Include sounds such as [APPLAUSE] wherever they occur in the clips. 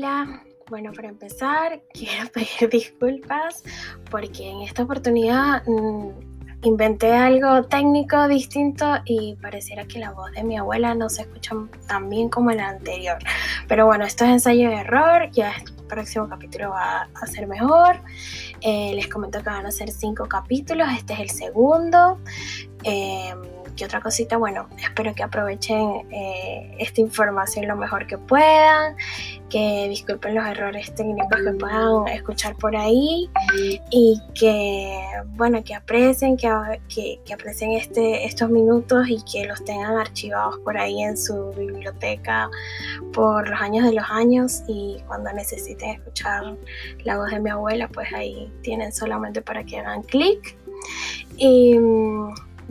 Hola, bueno, para empezar, [LAUGHS] quiero pedir disculpas porque en esta oportunidad mm, inventé algo técnico distinto y pareciera que la voz de mi abuela no se escucha tan bien como la anterior. Pero bueno, esto es ensayo de error, ya el próximo capítulo va a ser mejor. Eh, les comento que van a ser cinco capítulos, este es el segundo. Eh, ¿Qué otra cosita? Bueno, espero que aprovechen eh, esta información lo mejor que puedan, que disculpen los errores técnicos que puedan escuchar por ahí y que, bueno, que aprecien, que, que, aprecien este, estos minutos y que los tengan archivados por ahí en su biblioteca por los años de los años y cuando necesiten escuchar la voz de mi abuela, pues ahí tienen solamente para que hagan clic. Y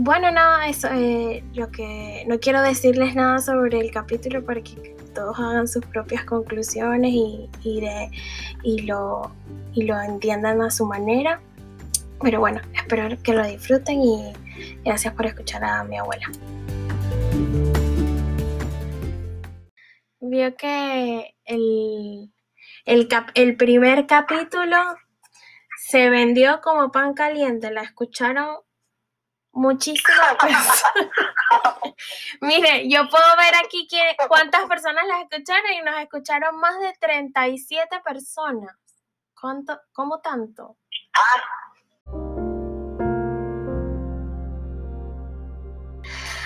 bueno, nada, eso, eh, lo que no quiero decirles nada sobre el capítulo para que todos hagan sus propias conclusiones y, de, y, lo, y lo entiendan a su manera. Pero bueno, espero que lo disfruten y gracias por escuchar a mi abuela. Vio que el, el, el primer capítulo se vendió como pan caliente, la escucharon Muchísimas [LAUGHS] personas. [LAUGHS] Mire, yo puedo ver aquí que [LAUGHS] cuántas personas las escucharon y nos escucharon más de 37 personas. ¿Cuánto, ¿Cómo tanto?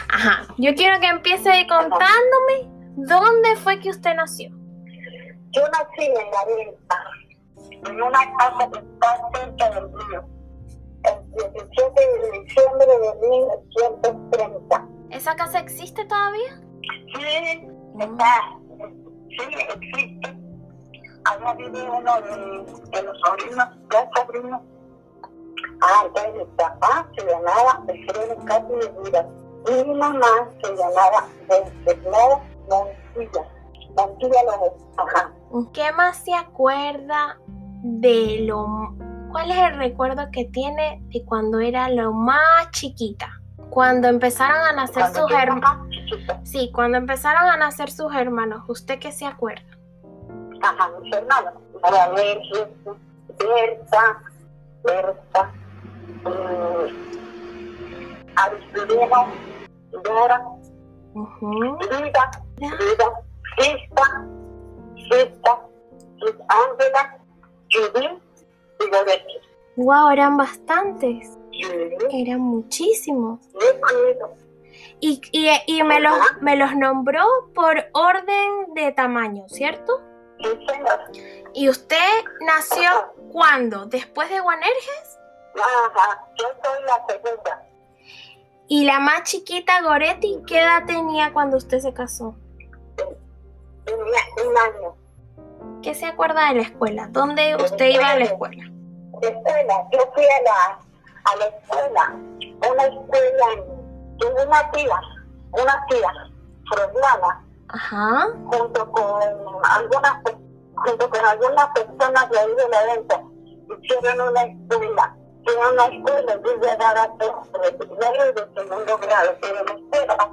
Ajá, yo quiero que empiece contándome dónde fue que usted nació. Yo nací en la venta, en una casa que está cerca del río 17 de diciembre de 1930. ¿Esa casa existe todavía? Sí, está, sí, existe. Allá vive uno de, de los sobrinos, dos sobrinos. Ah, entonces mi papá se llamaba Alfredo Casi de Vida. Y mi mamá se llamaba Bernardo Montilla. Montilla López. Ajá. ¿Qué más se acuerda de lo ¿Cuál es el recuerdo que tiene de cuando era lo más chiquita? Cuando empezaron a nacer sus hermanos. Sí, cuando empezaron a nacer sus hermanos. ¿Usted qué se acuerda? Ajá, mis hermanos. María Berta, Berta, um, Aristurino, Dora, Lida, Lida, Sista, Sista, Ángela, Judith Wow, eran bastantes. Eran muchísimos. Y, y, me, los, me los nombró por orden de tamaño, ¿cierto? ¿Y usted nació cuándo? ¿Después de Guanerges? Ajá, yo soy la segunda. ¿Y la más chiquita, Goretti, qué edad tenía cuando usted se casó? Un año. ¿Qué se acuerda de la escuela? ¿Dónde usted iba a la escuela? Escuela. Yo fui a la, a la escuela, una escuela, tuve una tía, una tía, Ajá. junto con algunas junto con algunas personas de ahí de la venta, hicieron una escuela. Era una escuela, yo ya daba de primero y de segundo grado, pero la escuela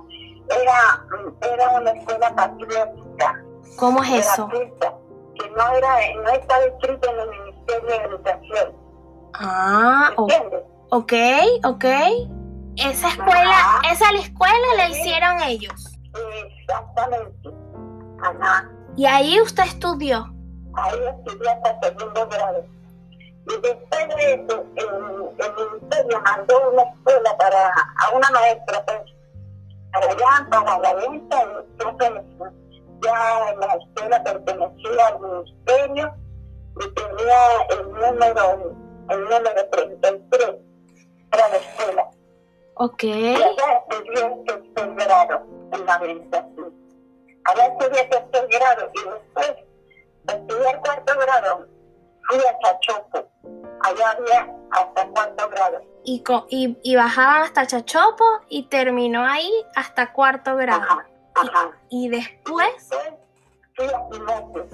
era, era una escuela patriótica. ¿Cómo es eso? que no, era, no estaba escrito en el Ministerio de Educación. Ah, ok, ok. Esa escuela, esa la escuela la hicieron ellos. Exactamente. Ajá. Y ahí usted estudió. Ahí estudié hasta segundo grado. Y después de eso, el, el ministerio mandó una escuela para, a una maestra, pues, para allá, para la venta, y entonces ya la escuela pertenecía al ministerio y tenía el número el número 33 para la escuela. Ok. Y allá estudié tercer grado en la orientación. Allá estudié tercer grado y después estudié el cuarto grado. Fui a Chachopo. Allá había hasta cuarto grado. Y, y, y bajaban hasta Chachopo y terminó ahí hasta cuarto grado. Ajá, ajá. Y, y después... fui a Timote.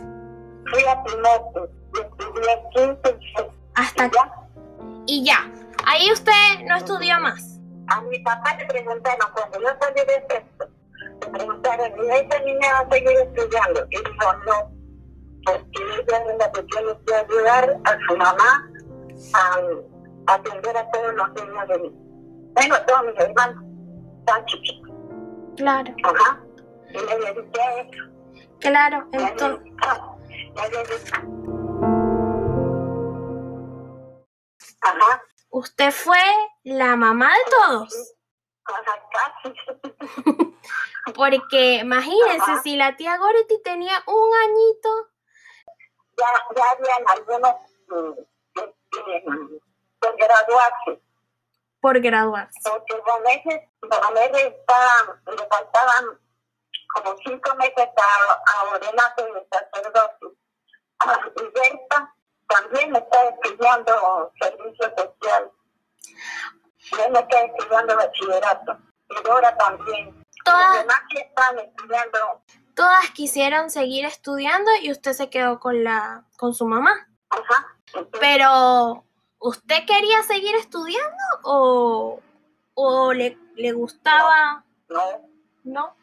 Fui a Timote y estudié quinto y hasta y ya. Ahí usted no estudió más. A mi papá le preguntaron, cuando yo salí de sexto, le preguntaron, ¿y esta niña va a seguir estudiando? Y dijo, no, porque ella es la que tiene que ayudar a su mamá a, atender a todos los niños de mí. Bueno, todos mis hermanos, tan chiquitos. Claro. Ajá. Y me dediqué a eso. Claro, entonces, dediqué, me dediqué. Ajá. usted fue la mamá de todos. [LAUGHS] Porque imagínense, Ajá. si la tía Goretti tenía un añito, ya, ya habían algunos mm, mm, por graduarse, por graduarse. porque los meses estaban, le faltaban como cinco meses a, a ordenarse de sacerdote. Ah, y Berta también está estudiando servicio social. Él está estudiando bachillerato. Y Dora también. Los Todas, demás que están estudiando, todas quisieron seguir estudiando y usted se quedó con la, con su mamá. ajá. Pero, ¿usted quería seguir estudiando o, o le, le gustaba? No, No.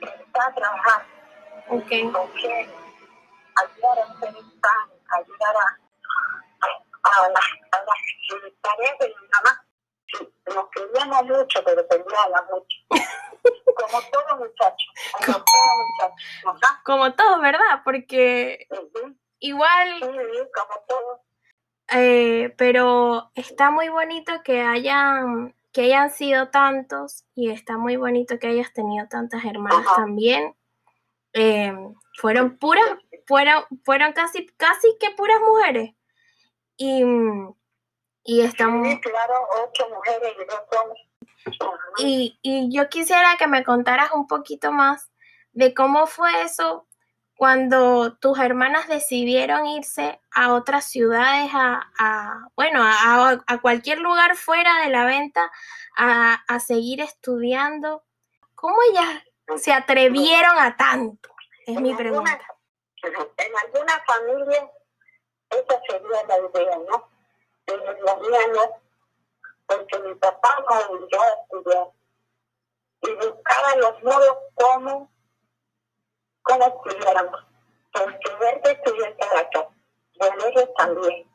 está trabajando. Ok. porque ayudar a a, a, las, a las tareas de mi mamá. Sí, nos queríamos mucho, pero peleábamos mucho. [LAUGHS] Como todo muchacho, como todo muchacho. Ajá. Como todos, ¿verdad? Porque Ujú. Sí, igual, como todo. eh, pero está muy bonito que hayan, que hayan sido tantos y está muy bonito que hayas tenido tantas hermanas Ajá. también. Eh, fueron puras, fueron, fueron casi, casi que puras mujeres. Y, y estamos... Sí, claro, ocho mujeres y dos hombres. Y, y yo quisiera que me contaras un poquito más de cómo fue eso cuando tus hermanas decidieron irse a otras ciudades, a, a- bueno, a, a- cualquier lugar fuera de la venta, a, a seguir estudiando. ¿Cómo ellas se atrevieron a tanto? Es mi pregunta. En alguna familia, esa sería la idea, ¿no? En la mía no, porque mi papá me obligó a estudiar y buscaba los modos como, como estudiáramos. Porque verte estudió en Caracas, Valeria también.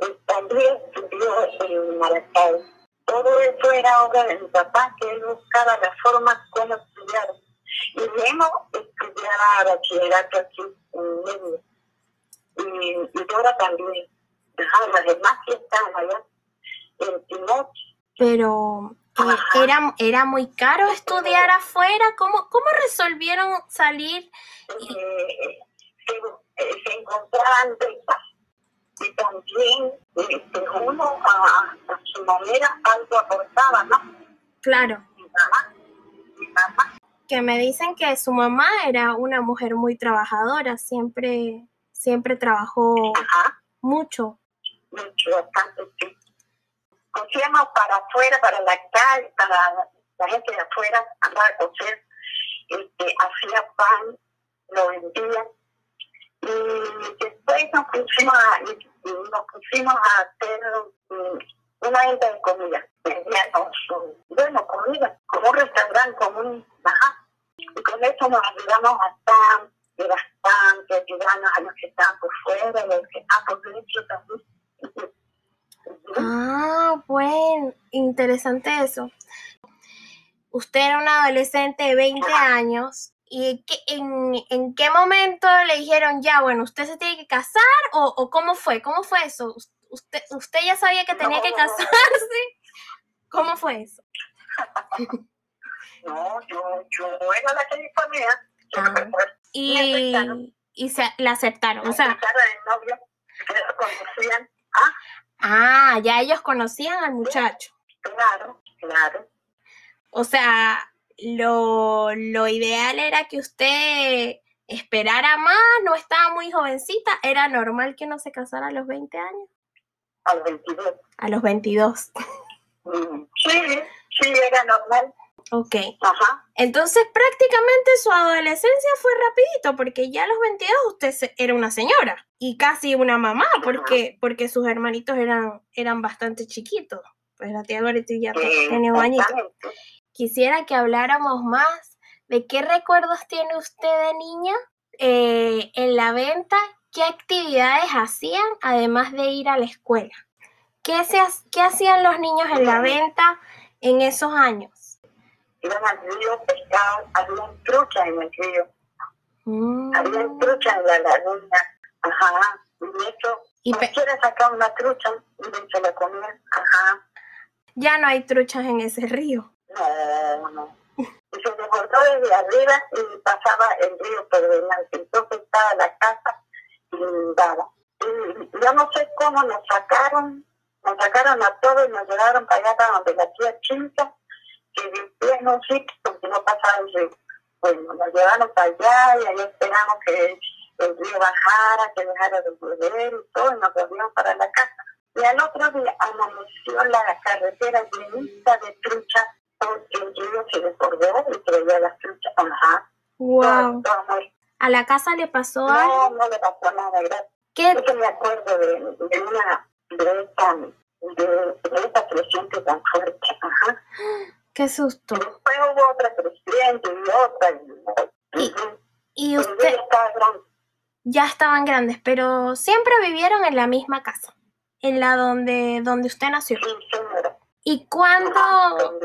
Y también estudió en Maracay. Todo eso era obra de mi papá, que él buscaba la forma como estudiar. Y Memo estudiaba bachillerato aquí en Memo. Y, y Dora también. Ajá, las demás que estaban allá en Timot. Pero eh, era, era muy caro estudiar afuera. ¿Cómo, cómo resolvieron salir? eh, se, eh, se encontraban becas. Y también este, uno a, a su manera algo aportaba, ¿no? Claro. Que me dicen que su mamá era una mujer muy trabajadora, siempre, siempre trabajó mucho. mucho, bastante, sí. Cosíamos para afuera, para la calle, para la gente de afuera, andaba a coser, este, hacía pan, lo vendía. Y después nos pusimos a, nos pusimos a hacer mm, una venta de comida. Vendíamos, mm, bueno, comida, como un restaurante, como un, ajá. Y con eso nos ayudamos bastante, bastante, ayudamos a los que estaban por fuera, a los que estaban por dentro también. Ah, bueno, interesante eso. Usted era una adolescente de 20 años. ¿Y en, en qué momento le dijeron ya, bueno, usted se tiene que casar? ¿O, o cómo fue? ¿Cómo fue eso? Us- ¿Usted, ¿Usted ya sabía que tenía que casarse? [LAUGHS] ¿Cómo fue eso? No, yo, yo era la que disponía. Ah. Y, aceptaron. y se, la aceptaron. O sea, el novio, que lo conocían. Ah, ah, ya ellos conocían al muchacho. claro, claro. O sea, lo, lo ideal era que usted esperara más, no estaba muy jovencita, era normal que no se casara a los 20 años, A los 22. a los 22. Mm, Sí, sí, era normal. Ok, Ajá. entonces prácticamente su adolescencia fue rapidito, porque ya a los 22 usted era una señora y casi una mamá, porque, porque sus hermanitos eran, eran bastante chiquitos. Pues la tía Goretti ya tenía un añito. Quisiera que habláramos más de qué recuerdos tiene usted de niña eh, en la venta, ¿qué actividades hacían además de ir a la escuela? ¿Qué, se, qué hacían los niños en la venta en esos años? Iban al río, pescaban, había trucha en el río. Mm. Había trucha en la laguna. Ajá. Y eso, y cualquiera sacaba una trucha y se la comía. Ajá. Ya no hay truchas en ese río. No, no. Y se cortó desde arriba y pasaba el río por delante. Entonces estaba la casa inundada. Y yo no sé cómo nos sacaron, nos sacaron a todos y nos llevaron para allá, para donde la tía Chinta, que vivía en un sitio porque no pasaba el río. Bueno, nos llevaron para allá y ahí esperamos que el río bajara, que dejara de llover y todo, y nos volvieron para la casa. Y al otro día amaneció la carretera llenita de truchas porque el río se desbordó y traía las truchas. Ajá. Wow. ¿A la casa le pasó algo? No, no le pasó nada, gracias. ¿Qué? Yo me acuerdo de, de una de esta, de, de esta creciente tan fuerte. Ajá. [GASPS] Qué susto. Después hubo otra creciente y otra. Y, y, y usted... Ya estaban grandes, pero siempre vivieron en la misma casa en la donde, donde usted nació. ¿Y cuándo?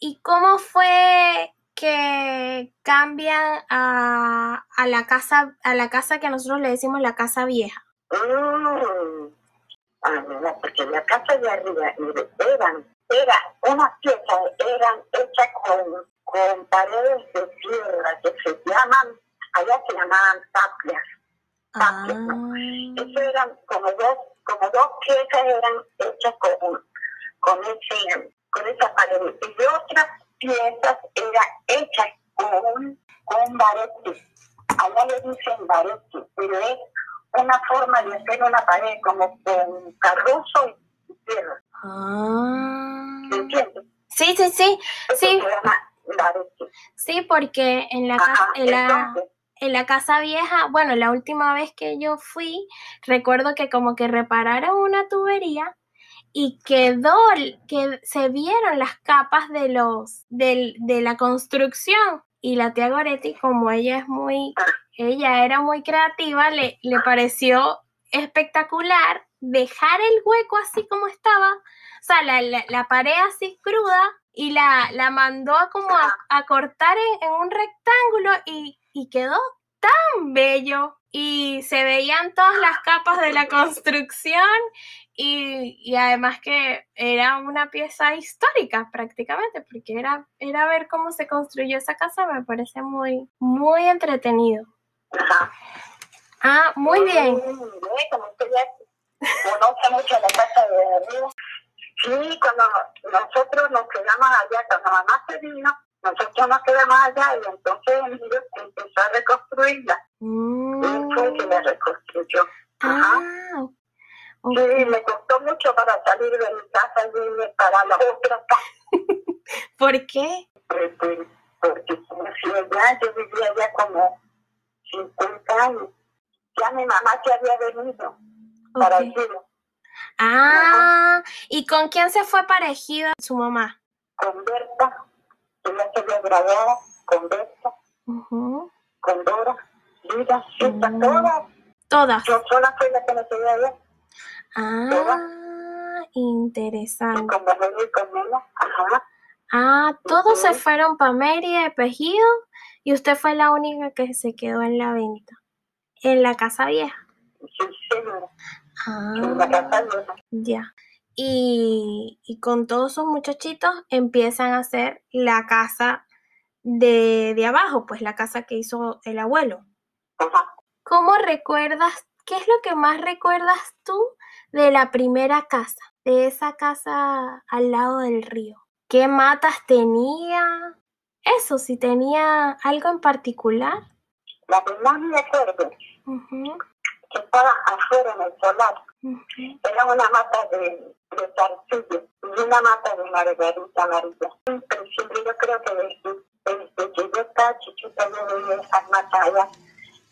¿Y cómo fue que cambian a, a, la casa a la casa que nosotros le decimos la casa vieja? Mm. Ah, porque la casa de arriba eran, era una pieza, eran hechas con, con paredes de tierra que se llaman, allá se llamaban tapias. tapias ah. Eso eran como dos como dos piezas eran hechas con, con, ese, con esa pared y otras piezas eran hechas con, con barete. Allá le dicen barete, pero es una forma de hacer una pared como con carrozo y tierra. Ah. entiendes? Sí, sí, sí. sí. Sí, porque en la, casa, en la, en la casa vieja, bueno, la última vez que yo fui, recuerdo que como que repararon una tubería y quedó, que se vieron las capas de los, de, de la construcción. Y la tía Goretti, como ella es muy, ella era muy creativa, le, le pareció espectacular dejar el hueco así como estaba, o sea, la, la, pared así cruda y la, la mandó a como a, cortar en, en, un rectángulo y y quedó tan bello y se veían todas las capas de la [LAUGHS] construcción y, además que era una pieza histórica prácticamente, porque era, era ver cómo se construyó esa casa, me parece muy, muy entretenido. Ah, muy bien. Como usted ya conoce mucho la casa de. Sí, cuando nosotros nos quedamos allá, cuando mamá se vino, nosotros nos quedamos allá y entonces Emilio empezó a reconstruirla. Mm. Y fue que la reconstruyó. Ah, Sí, me costó mucho para salir de mi casa y irme para la otra casa. [LAUGHS] ¿Por qué? Porque, porque ya, yo vivía allá como 50 años. Ya mi mamá se había venido para el Ah, ¿y con quién se fue parejida su mamá? Con Berta ella se había graduado con Berta, con Dora, Lida, Cita, mm. todas. Todas. Yo sola fui la que me quedé allá. Ah, interesante. Y con Mary y con ella, ajá. Ah, todos se fueron para Mérida de Pejido y usted fue la única que se quedó en la venta, en la casa vieja. Sí, señora. Ah, en la casa vieja. Ya y, con todos sus muchachitos empiezan a hacer la casa de, de, abajo, pues la casa que hizo el abuelo. ¿Cómo recuerdas, qué es lo que más recuerdas tú de la primera casa, de esa casa al lado del río? ¿Qué matas tenía? Eso, si tenía algo en particular. La que más me acuerdo, que estaba afuera en el solar, era una mata de, de zarcillo y una mata de margarita amarilla. Siempre, siempre yo creo que desde, desde que yo estaba chiquita yo veía esas matas allá.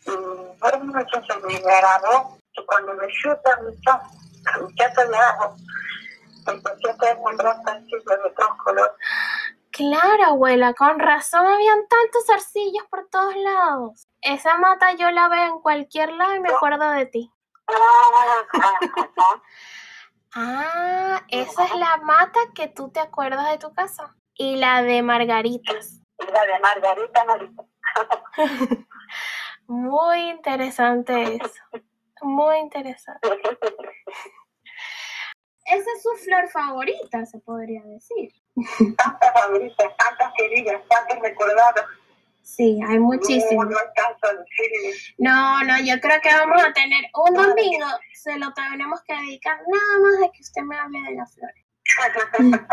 Y por mucho se me grabó que cuando me chuta mi casa, mi casa de abajo, empecé a encontrar zarcillos de todos colores. ¡Qué Claro, abuela, con razón habían tantos zarcillos por todos lados. Esa mata yo la veo en cualquier lado y me acuerdo de ti. Ah, esa es la mata que tú te acuerdas de tu casa. Y la de Margaritas. La de Margarita Marita. [LAUGHS] Muy interesante eso. Muy interesante. [LAUGHS] Esa es su flor favorita, se podría decir. Tantas favoritas, tantas queridas, tantas recordadas. Sí, hay muchísimas. No, no a yo creo que vamos a tener un domingo, se lo tenemos que dedicar nada más de que usted me hable de las flores. [LAUGHS]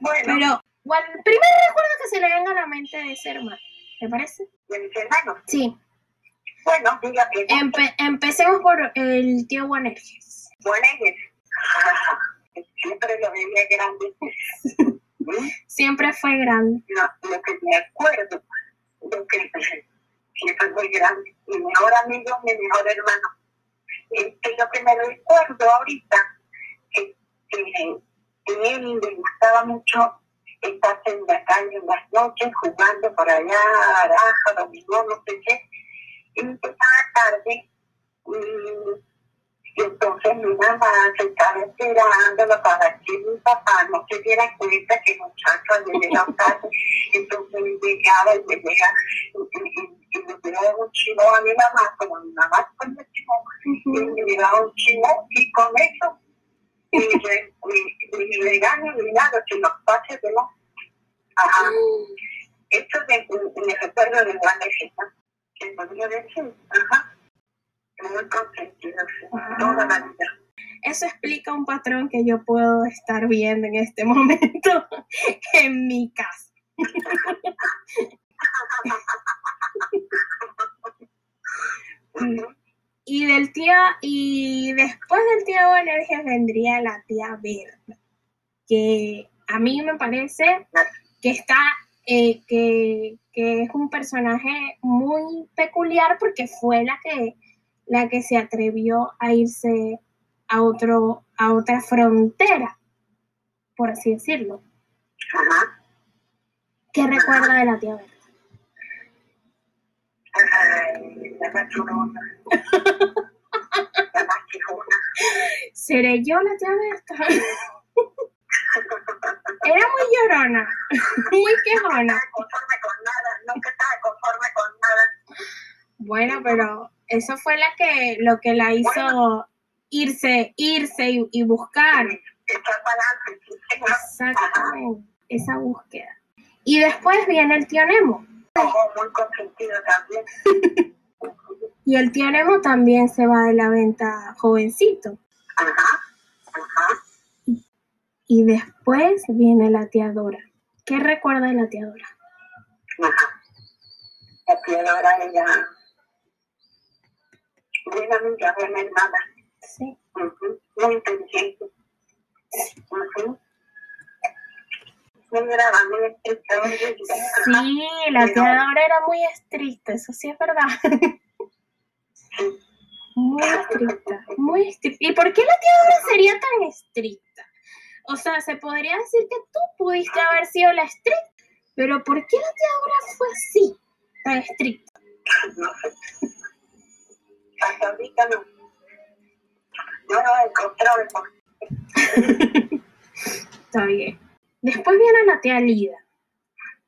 bueno, Pero, bueno, el primer recuerdo que se le venga a la mente de ser hermano, ¿te parece? de mis hermanos. Sí. Bueno. Empe- empecemos por el tío Buenerges. Buenas. [LAUGHS] Siempre lo veía grande. [LAUGHS] Siempre fue grande. lo, que me acuerdo, lo que siempre muy grande, mi mejor amigo, mi mejor hermano. Este, lo que me recuerdo ahorita, que, que, él le gustaba mucho estar en la calle en las noches jugando por allá, baraja, dominó, no sé qué, y empezaba tarde, entonces mi mamá se estaba esperándolo para que mi papá no se diera cuenta que el muchacho había llegado tarde, entonces él llegaba y le llega y, y, y, y le llegaba un chivo a mi mamá, como mi mamá con el chivo, y le llegaba un chivo y con eso y [LAUGHS] le, y, y le gano ni nada, que los pases de no. Ajá. Esto me, me recuerdo de de Gita, que podría decir, ajá, muy. Eso explica un patrón que yo puedo estar viendo en este [LAUGHS] momento en mi casa. Y del tío, y después del tío Bonerges vendría la tía Berta, que a mí me parece que está, eh, que, que es un personaje muy peculiar porque fue la que, la que se atrevió a irse a otro, a otra frontera, por así decirlo. Ajá. ¿Qué recuerda de la tía Berta? Ay, la más [LAUGHS] churona. La más chijona. ¿Seré yo la tía Berta? Era muy llorona, muy quejona. estaba conforme con nada, nunca estaba conforme con nada. Bueno, pero eso fue la que, lo que la hizo irse, irse y, y buscar. Exactamente, esa búsqueda. Y después viene el tío Nemo. Muy consentido también. Y el tío Nemo también se va de la venta jovencito. Ajá, ajá. Y después viene la tía Dora. ¿Qué recuerda de la tía Dora? Ajá. La piedra ella. Buena amiga, buena hermana. Sí. Muy inteligente. Ujú. Muy. Ajá. Sí, la tía Dora era muy estricta, eso sí es verdad. Sí. Muy estricta, muy estricta. ¿Y por qué la tía Dora sería tan estricta? O sea, se podría decir que tú pudiste haber sido la estricta, pero ¿por qué la tía Dora fue así, tan estricta? No sé. Hasta ahorita no. Yo no he encontrado Está bien. Después viene la tía Lida.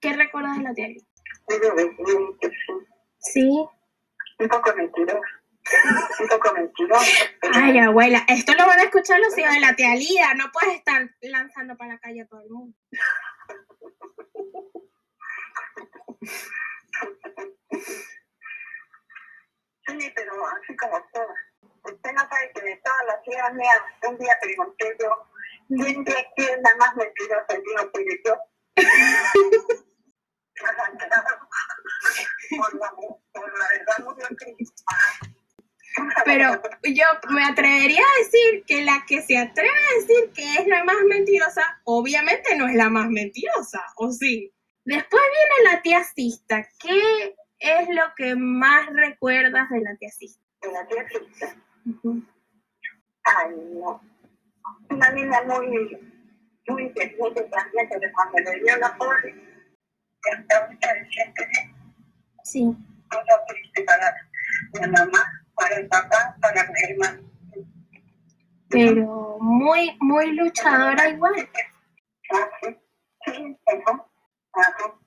¿Qué recuerdas de la tía Lida? Sí. Un poco mentiroso. Un poco mentiroso. pero- Ay, abuela, esto lo van a escuchar los hijos de la tía Lida. No puedes estar lanzando para la calle a todo el mundo. Sí, pero así como todas. Usted no sabe que de un día pregunté yo, ¿quién de es la más mentirosa? Y dijo, pues yo. Pero yo me atrevería a decir que la que se atreve a decir que es la más mentirosa, obviamente no es la más mentirosa, ¿o sí? Después viene la tía Sista. ¿Qué es lo que más recuerdas de la tía Sista? La tía Cristo. Ay, no. Una niña muy, muy inteligente también, pero cuando le dio la poli, está muy inteligente, Sí. cosa triste para la mamá, para el papá, para mi hermano. Pero muy, muy luchadora igual. Ah, sí, sí, ajá, ajá.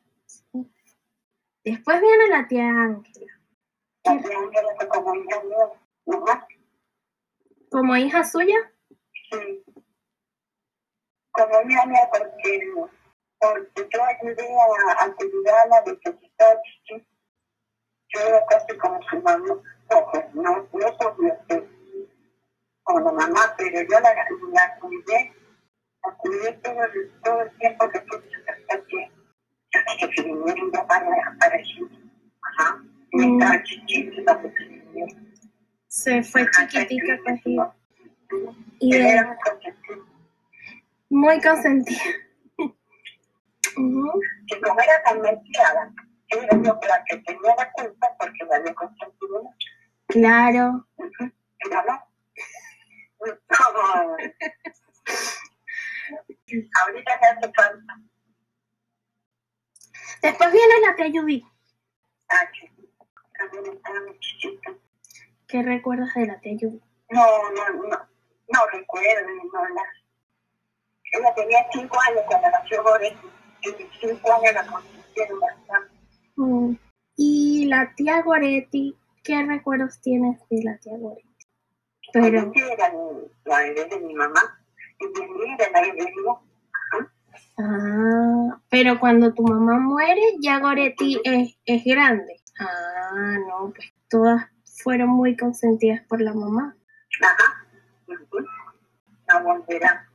Después viene la tía Ángela. La tía Ángela fue como hija mía, mamá, Como hija suya, sí. Como hija mía, porque, porque yo ayudé a, a cuidarla desde que estaba chiquita. Yo era casi como su mamá, no, no, no podía ser como la mamá, pero yo la, la cuidé, la cuidé todo, el- todo el tiempo que pude hasta que, hasta que se vinieron ya para, para Chile. Ajá. Y Mm. estaba chiquita porque se vinieron. Se fue chiquitica cogida. Y era muy consentida. muy consentida. Ujú. que como era tan mezclada, era yo la que tenía la culpa porque la había consentido mucho. Claro. No. No. [LAUGHS] Ahorita me hace falta. Después viene la tía Judith. Ah, sí. También estaba muy chiquita. ¿Qué recuerdas de la tía Judith? No, no, no. No recuerdo, no la. Ella tenía cinco años cuando nació Goretti. Y cinco años la consintieron bastante. Mm. Y la tía Goretti, ¿qué recuerdos tienes de la tía Goretti? Pero, era mi- la bebé de mi mamá. Y de mí era la bebé ah, pero cuando tu mamá muere, ya Goretti es, es grande. Ah, no, pues todas fueron muy consentidas por la mamá. Ajá. Volverá.